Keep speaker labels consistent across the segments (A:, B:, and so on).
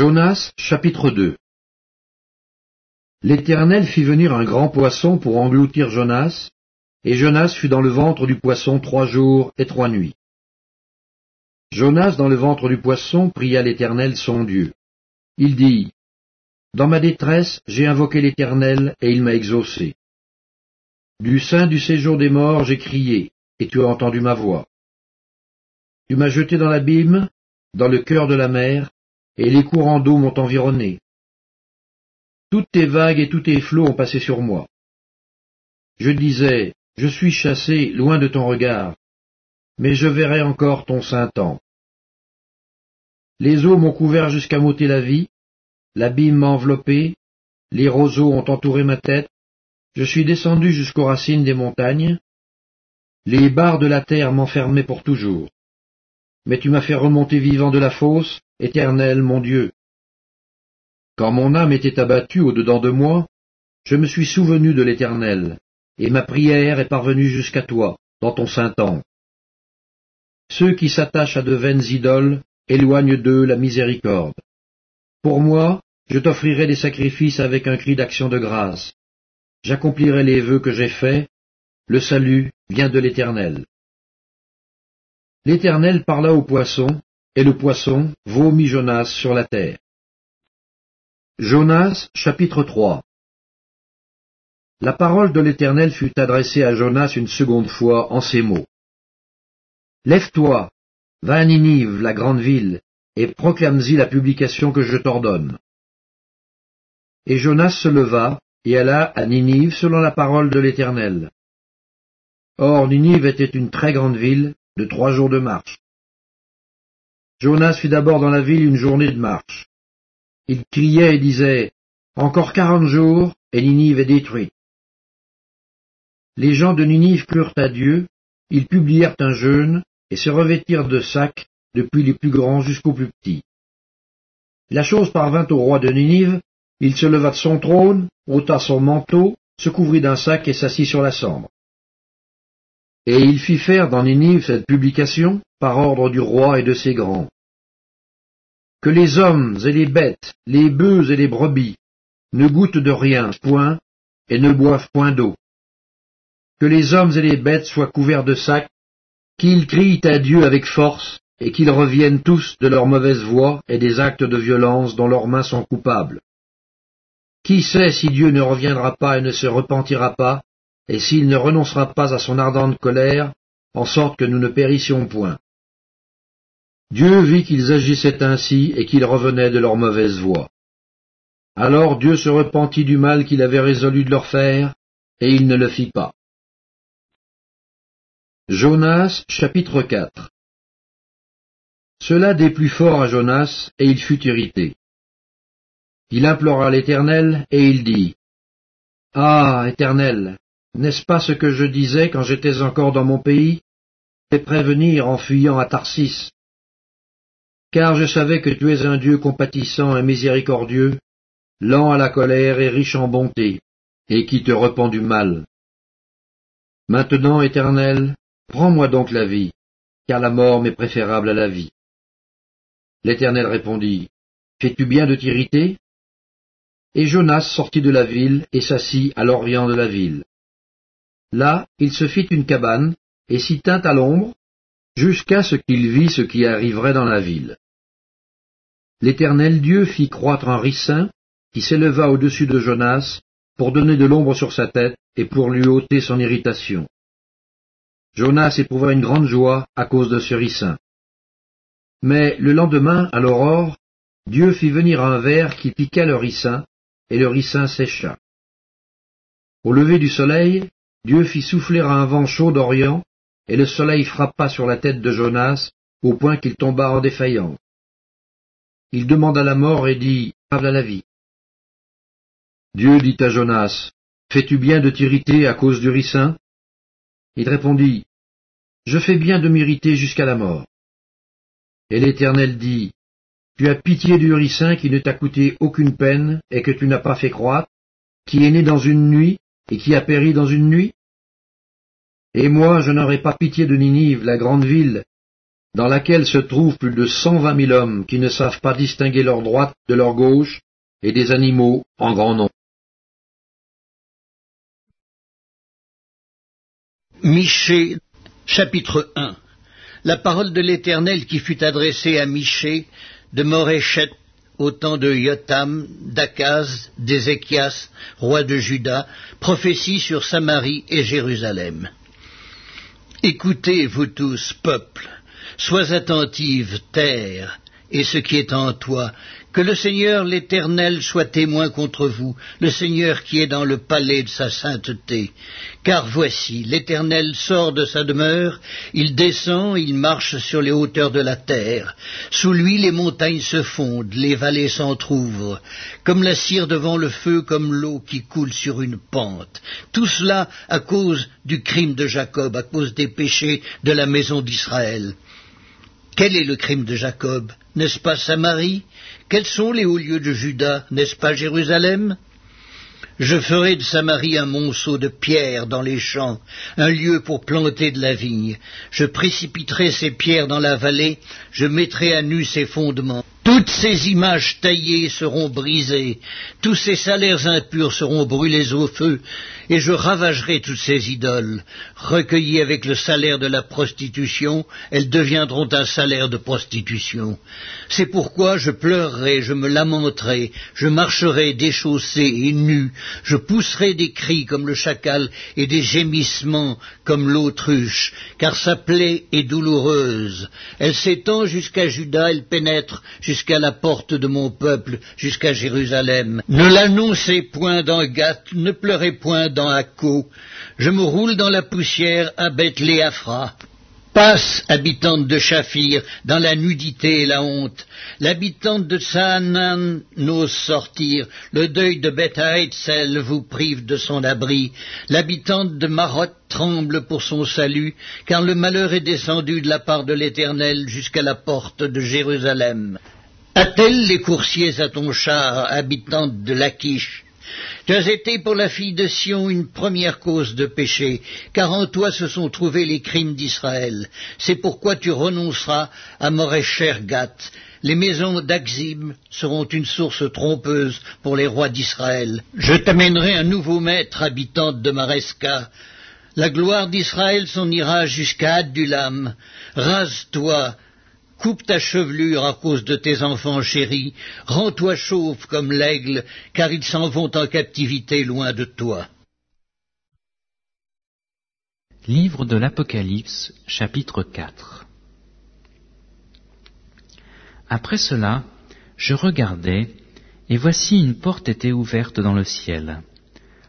A: Jonas chapitre 2 L'Éternel fit venir un grand poisson pour engloutir Jonas, et Jonas fut dans le ventre du poisson trois jours et trois nuits. Jonas dans le ventre du poisson pria l'Éternel son Dieu. Il dit, Dans ma détresse j'ai invoqué l'Éternel, et il m'a exaucé. Du sein du séjour des morts j'ai crié, et tu as entendu ma voix. Tu m'as jeté dans l'abîme, dans le cœur de la mer, et les courants d'eau m'ont environné. Toutes tes vagues et tous tes flots ont passé sur moi. Je disais, je suis chassé loin de ton regard, mais je verrai encore ton saint temps. Les eaux m'ont couvert jusqu'à m'ôter la vie, l'abîme m'a enveloppé, les roseaux ont entouré ma tête, je suis descendu jusqu'aux racines des montagnes, les barres de la terre m'enfermaient pour toujours. Mais tu m'as fait remonter vivant de la fosse, Éternel mon Dieu. Quand mon âme était abattue au-dedans de moi, je me suis souvenu de l'Éternel, et ma prière est parvenue jusqu'à toi, dans ton saint temple. Ceux qui s'attachent à de vaines idoles éloignent d'eux la miséricorde. Pour moi, je t'offrirai des sacrifices avec un cri d'action de grâce. J'accomplirai les vœux que j'ai faits, le salut vient de l'Éternel. L'Éternel parla au poisson, et le poisson vomit Jonas sur la terre. Jonas chapitre 3 La parole de l'Éternel fut adressée à Jonas une seconde fois en ces mots. Lève-toi, va à Ninive, la grande ville, et proclame-y la publication que je t'ordonne. Et Jonas se leva, et alla à Ninive selon la parole de l'Éternel. Or Ninive était une très grande ville, de trois jours de marche. Jonas fut d'abord dans la ville une journée de marche. Il criait et disait, Encore quarante jours, et Ninive est détruite. Les gens de Ninive plurent à Dieu, ils publièrent un jeûne, et se revêtirent de sacs, depuis les plus grands jusqu'aux plus petits. La chose parvint au roi de Ninive, il se leva de son trône, ôta son manteau, se couvrit d'un sac et s'assit sur la cendre. Et il fit faire dans Ninive cette publication, par ordre du roi et de ses grands. Que les hommes et les bêtes, les bœufs et les brebis, ne goûtent de rien, point, et ne boivent point d'eau. Que les hommes et les bêtes soient couverts de sacs, qu'ils crient à Dieu avec force, et qu'ils reviennent tous de leur mauvaise voie et des actes de violence dont leurs mains sont coupables. Qui sait si Dieu ne reviendra pas et ne se repentira pas, et s'il ne renoncera pas à son ardente colère, en sorte que nous ne périssions point. Dieu vit qu'ils agissaient ainsi et qu'ils revenaient de leur mauvaise voie. Alors Dieu se repentit du mal qu'il avait résolu de leur faire, et il ne le fit pas. Jonas chapitre 4 Cela déplut fort à Jonas, et il fut irrité. Il implora l'Éternel, et il dit, Ah, Éternel, n'est-ce pas ce que je disais quand j'étais encore dans mon pays? Fais prévenir en fuyant à Tarsis. Car je savais que tu es un Dieu compatissant et miséricordieux, lent à la colère et riche en bonté, et qui te repent du mal. Maintenant, Éternel, prends-moi donc la vie, car la mort m'est préférable à la vie. L'Éternel répondit, Fais-tu bien de t'irriter? Et Jonas sortit de la ville et s'assit à l'orient de la ville. Là, il se fit une cabane, et s'y tint à l'ombre, jusqu'à ce qu'il vit ce qui arriverait dans la ville. L'Éternel Dieu fit croître un ricin, qui s'éleva au-dessus de Jonas, pour donner de l'ombre sur sa tête, et pour lui ôter son irritation. Jonas éprouva une grande joie à cause de ce ricin. Mais le lendemain, à l'aurore, Dieu fit venir un ver qui piqua le ricin, et le ricin sécha. Au lever du soleil, Dieu fit souffler un vent chaud d'Orient, et le soleil frappa sur la tête de Jonas, au point qu'il tomba en défaillance. Il demanda la mort et dit, à la vie. Dieu dit à Jonas, Fais-tu bien de t'irriter à cause du ricin? Il répondit, Je fais bien de m'irriter jusqu'à la mort. Et l'Éternel dit, Tu as pitié du ricin qui ne t'a coûté aucune peine et que tu n'as pas fait croître, qui est né dans une nuit et qui a péri dans une nuit? Et moi je n'aurai pas pitié de Ninive, la grande ville, dans laquelle se trouvent plus de cent vingt mille hommes qui ne savent pas distinguer leur droite de leur gauche, et des animaux en grand nombre.
B: Michée, chapitre 1 La parole de l'Éternel qui fut adressée à Michée de Moréchet au temps de Yotam, d'Akaz, d'Ézéchias, roi de Juda, prophétie sur Samarie et Jérusalem. Écoutez, vous tous, peuple, sois attentive, terre, et ce qui est en toi, que le Seigneur l'Éternel soit témoin contre vous, le Seigneur qui est dans le palais de sa sainteté. Car voici, l'Éternel sort de sa demeure, il descend, il marche sur les hauteurs de la terre. Sous lui les montagnes se fondent, les vallées s'entr'ouvrent, comme la cire devant le feu, comme l'eau qui coule sur une pente. Tout cela à cause du crime de Jacob, à cause des péchés de la maison d'Israël. Quel est le crime de Jacob? N'est-ce pas Samarie? Quels sont les hauts lieux de Juda? N'est-ce pas Jérusalem? Je ferai de Samarie un monceau de pierres dans les champs, un lieu pour planter de la vigne. Je précipiterai ces pierres dans la vallée, je mettrai à nu ses fondements. Toutes ces images taillées seront brisées, tous ces salaires impurs seront brûlés au feu, et je ravagerai toutes ces idoles. Recueillies avec le salaire de la prostitution, elles deviendront un salaire de prostitution. C'est pourquoi je pleurerai, je me lamenterai, je marcherai déchaussé et nu, je pousserai des cris comme le chacal et des gémissements comme l'autruche, car sa plaie est douloureuse. Elle s'étend jusqu'à Judas, elle pénètre jusqu'à la porte de mon peuple, jusqu'à Jérusalem. Ne l'annoncez point dans Gath, ne pleurez point dans Akko. Je me roule dans la poussière à Bethléafra. Passe, habitante de Shafir, dans la nudité et la honte. L'habitante de Saanan n'ose sortir. Le deuil de Beth Haetzel vous prive de son abri. L'habitante de Marot tremble pour son salut, car le malheur est descendu de la part de l'Éternel jusqu'à la porte de Jérusalem. Attelle les coursiers à ton char, habitante de Lachish? Tu as été pour la fille de Sion une première cause de péché, car en toi se sont trouvés les crimes d'Israël. C'est pourquoi tu renonceras à Morécher-Gat. Les maisons d'Axim seront une source trompeuse pour les rois d'Israël. Je t'amènerai un nouveau maître, habitante de Maresca. La gloire d'Israël s'en ira jusqu'à Adulam. Rase-toi, Coupe ta chevelure à cause de tes enfants chéris, rends-toi chauve comme l'aigle, car ils s'en vont en captivité loin de toi.
C: Livre de l'Apocalypse, chapitre 4 Après cela, je regardais, et voici une porte était ouverte dans le ciel.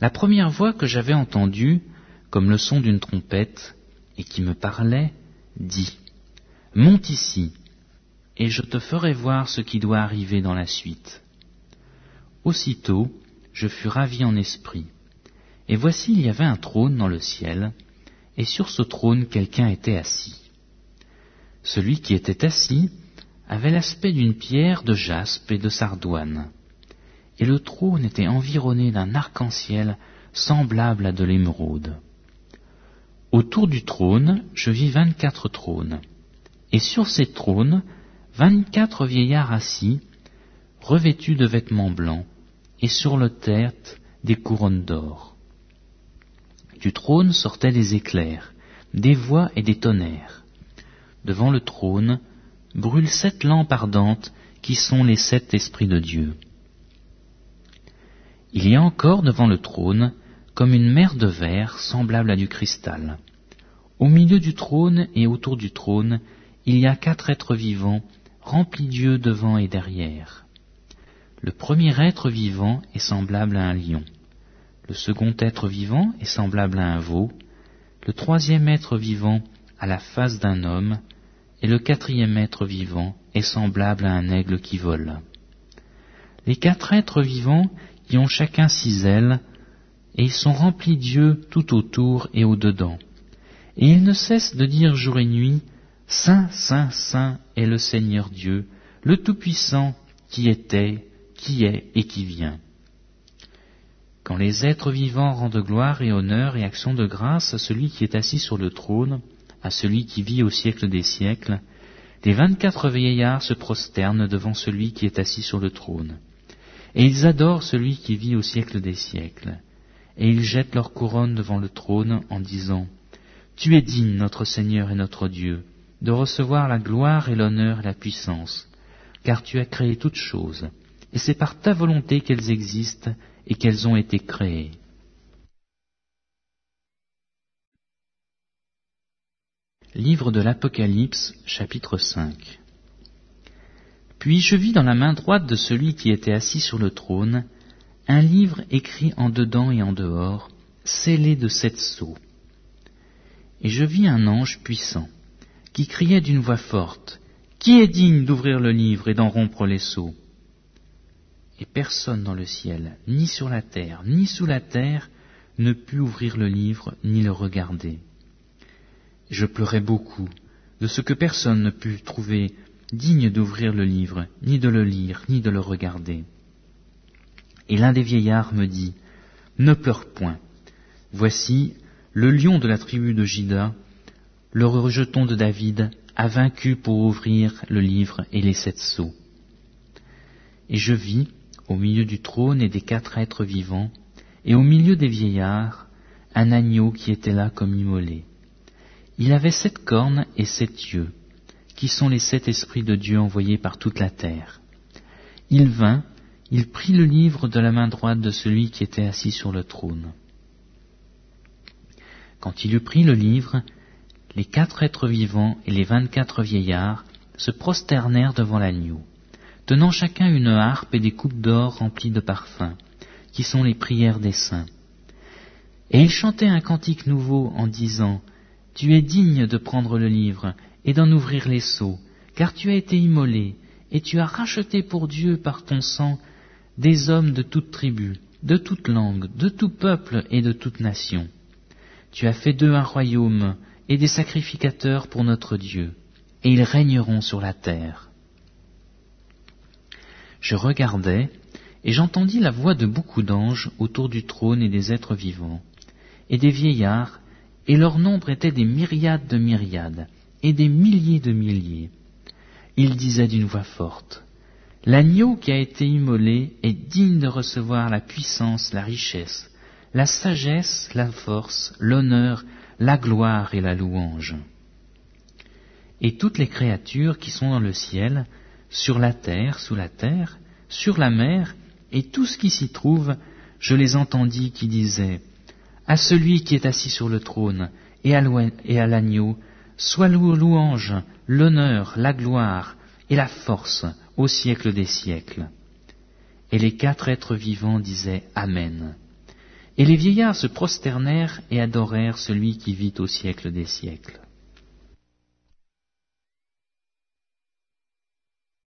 C: La première voix que j'avais entendue, comme le son d'une trompette, et qui me parlait, dit Monte ici, et je te ferai voir ce qui doit arriver dans la suite. Aussitôt, je fus ravi en esprit. Et voici, il y avait un trône dans le ciel, et sur ce trône quelqu'un était assis. Celui qui était assis avait l'aspect d'une pierre de jaspe et de sardoine, et le trône était environné d'un arc-en-ciel semblable à de l'émeraude. Autour du trône, je vis vingt-quatre trônes, et sur ces trônes, vingt-quatre vieillards assis, revêtus de vêtements blancs, et sur le tête des couronnes d'or. Du trône sortaient des éclairs, des voix et des tonnerres. Devant le trône brûlent sept lampes ardentes qui sont les sept esprits de Dieu. Il y a encore devant le trône comme une mer de verre semblable à du cristal. Au milieu du trône et autour du trône, il y a quatre êtres vivants, remplis d'yeux devant et derrière. Le premier être vivant est semblable à un lion. Le second être vivant est semblable à un veau. Le troisième être vivant à la face d'un homme. Et le quatrième être vivant est semblable à un aigle qui vole. Les quatre êtres vivants y ont chacun six ailes, et ils sont remplis d'yeux tout autour et au-dedans. Et ils ne cessent de dire jour et nuit, Saint, Saint, Saint est le Seigneur Dieu, le Tout-Puissant, qui était, qui est et qui vient. Quand les êtres vivants rendent gloire et honneur et action de grâce à celui qui est assis sur le trône, à celui qui vit au siècle des siècles, Les vingt-quatre vieillards se prosternent devant celui qui est assis sur le trône. Et ils adorent celui qui vit au siècle des siècles. Et ils jettent leur couronne devant le trône en disant, Tu es digne, notre Seigneur et notre Dieu, de recevoir la gloire et l'honneur et la puissance, car tu as créé toutes choses, et c'est par ta volonté qu'elles existent et qu'elles ont été créées. Livre de l'Apocalypse, chapitre 5 Puis je vis dans la main droite de celui qui était assis sur le trône un livre écrit en dedans et en dehors, scellé de sept sceaux. Et je vis un ange puissant, qui criait d'une voix forte, Qui est digne d'ouvrir le livre et d'en rompre les sceaux? Et personne dans le ciel, ni sur la terre, ni sous la terre, ne put ouvrir le livre, ni le regarder. Je pleurais beaucoup de ce que personne ne put trouver digne d'ouvrir le livre, ni de le lire, ni de le regarder. Et l'un des vieillards me dit, Ne pleure point. Voici, le lion de la tribu de Jida, le rejeton de David, a vaincu pour ouvrir le livre et les sept sceaux. Et je vis, au milieu du trône et des quatre êtres vivants, et au milieu des vieillards, un agneau qui était là comme immolé. Il avait sept cornes et sept yeux, qui sont les sept esprits de Dieu envoyés par toute la terre. Il vint, il prit le livre de la main droite de celui qui était assis sur le trône. Quand il eut pris le livre, les quatre êtres vivants et les vingt-quatre vieillards se prosternèrent devant l'agneau, tenant chacun une harpe et des coupes d'or remplies de parfums, qui sont les prières des saints. Et ils chantaient un cantique nouveau en disant tu es digne de prendre le livre et d'en ouvrir les sceaux, car tu as été immolé, et tu as racheté pour Dieu par ton sang des hommes de toute tribu, de toute langue, de tout peuple et de toute nation. Tu as fait d'eux un royaume et des sacrificateurs pour notre Dieu, et ils régneront sur la terre. Je regardais, et j'entendis la voix de beaucoup d'anges autour du trône et des êtres vivants, et des vieillards et leur nombre était des myriades de myriades, et des milliers de milliers. Ils disaient d'une voix forte, L'agneau qui a été immolé est digne de recevoir la puissance, la richesse, la sagesse, la force, l'honneur, la gloire et la louange. Et toutes les créatures qui sont dans le ciel, sur la terre, sous la terre, sur la mer, et tout ce qui s'y trouve, je les entendis qui disaient, à celui qui est assis sur le trône et à l'agneau, soit louange, l'honneur, la gloire et la force au siècle des siècles. Et les quatre êtres vivants disaient Amen. Et les vieillards se prosternèrent et adorèrent celui qui vit au siècle des siècles.